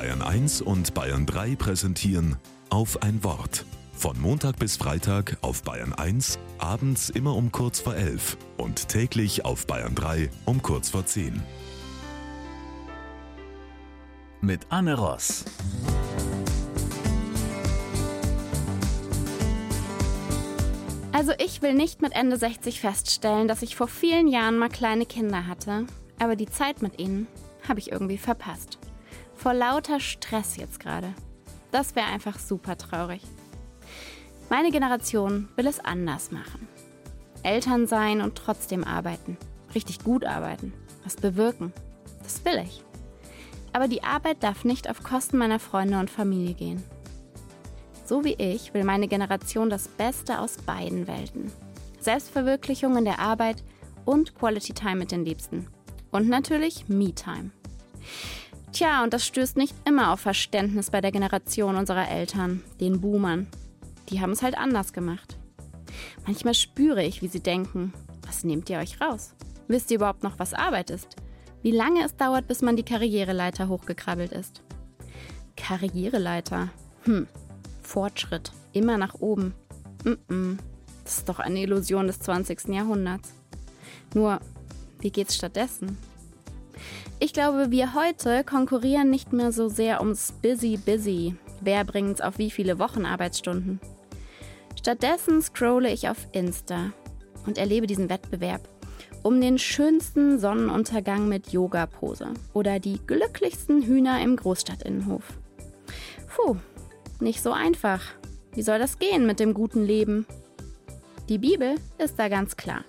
Bayern 1 und Bayern 3 präsentieren auf ein Wort. Von Montag bis Freitag auf Bayern 1, abends immer um kurz vor 11 und täglich auf Bayern 3 um kurz vor 10. Mit Anne Ross. Also ich will nicht mit Ende 60 feststellen, dass ich vor vielen Jahren mal kleine Kinder hatte, aber die Zeit mit ihnen habe ich irgendwie verpasst. Vor lauter Stress jetzt gerade. Das wäre einfach super traurig. Meine Generation will es anders machen. Eltern sein und trotzdem arbeiten. Richtig gut arbeiten. Was bewirken. Das will ich. Aber die Arbeit darf nicht auf Kosten meiner Freunde und Familie gehen. So wie ich will meine Generation das Beste aus beiden Welten. Selbstverwirklichung in der Arbeit und Quality Time mit den Liebsten. Und natürlich Me-Time. Tja, und das stößt nicht immer auf Verständnis bei der Generation unserer Eltern, den Boomern. Die haben es halt anders gemacht. Manchmal spüre ich, wie sie denken, was nehmt ihr euch raus? Wisst ihr überhaupt noch, was Arbeit ist? Wie lange es dauert, bis man die Karriereleiter hochgekrabbelt ist? Karriereleiter. Hm. Fortschritt. Immer nach oben. Mm -mm. Das ist doch eine Illusion des 20. Jahrhunderts. Nur, wie geht's stattdessen? Ich glaube, wir heute konkurrieren nicht mehr so sehr ums Busy Busy. Wer bringt's auf wie viele Wochenarbeitsstunden? Stattdessen scrolle ich auf Insta und erlebe diesen Wettbewerb um den schönsten Sonnenuntergang mit Yoga-Pose oder die glücklichsten Hühner im Großstadtinnenhof. Puh, nicht so einfach. Wie soll das gehen mit dem guten Leben? Die Bibel ist da ganz klar.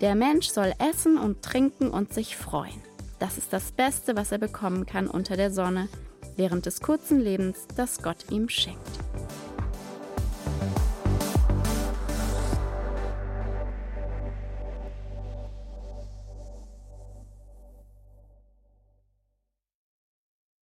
Der Mensch soll essen und trinken und sich freuen. Das ist das Beste, was er bekommen kann unter der Sonne, während des kurzen Lebens, das Gott ihm schenkt.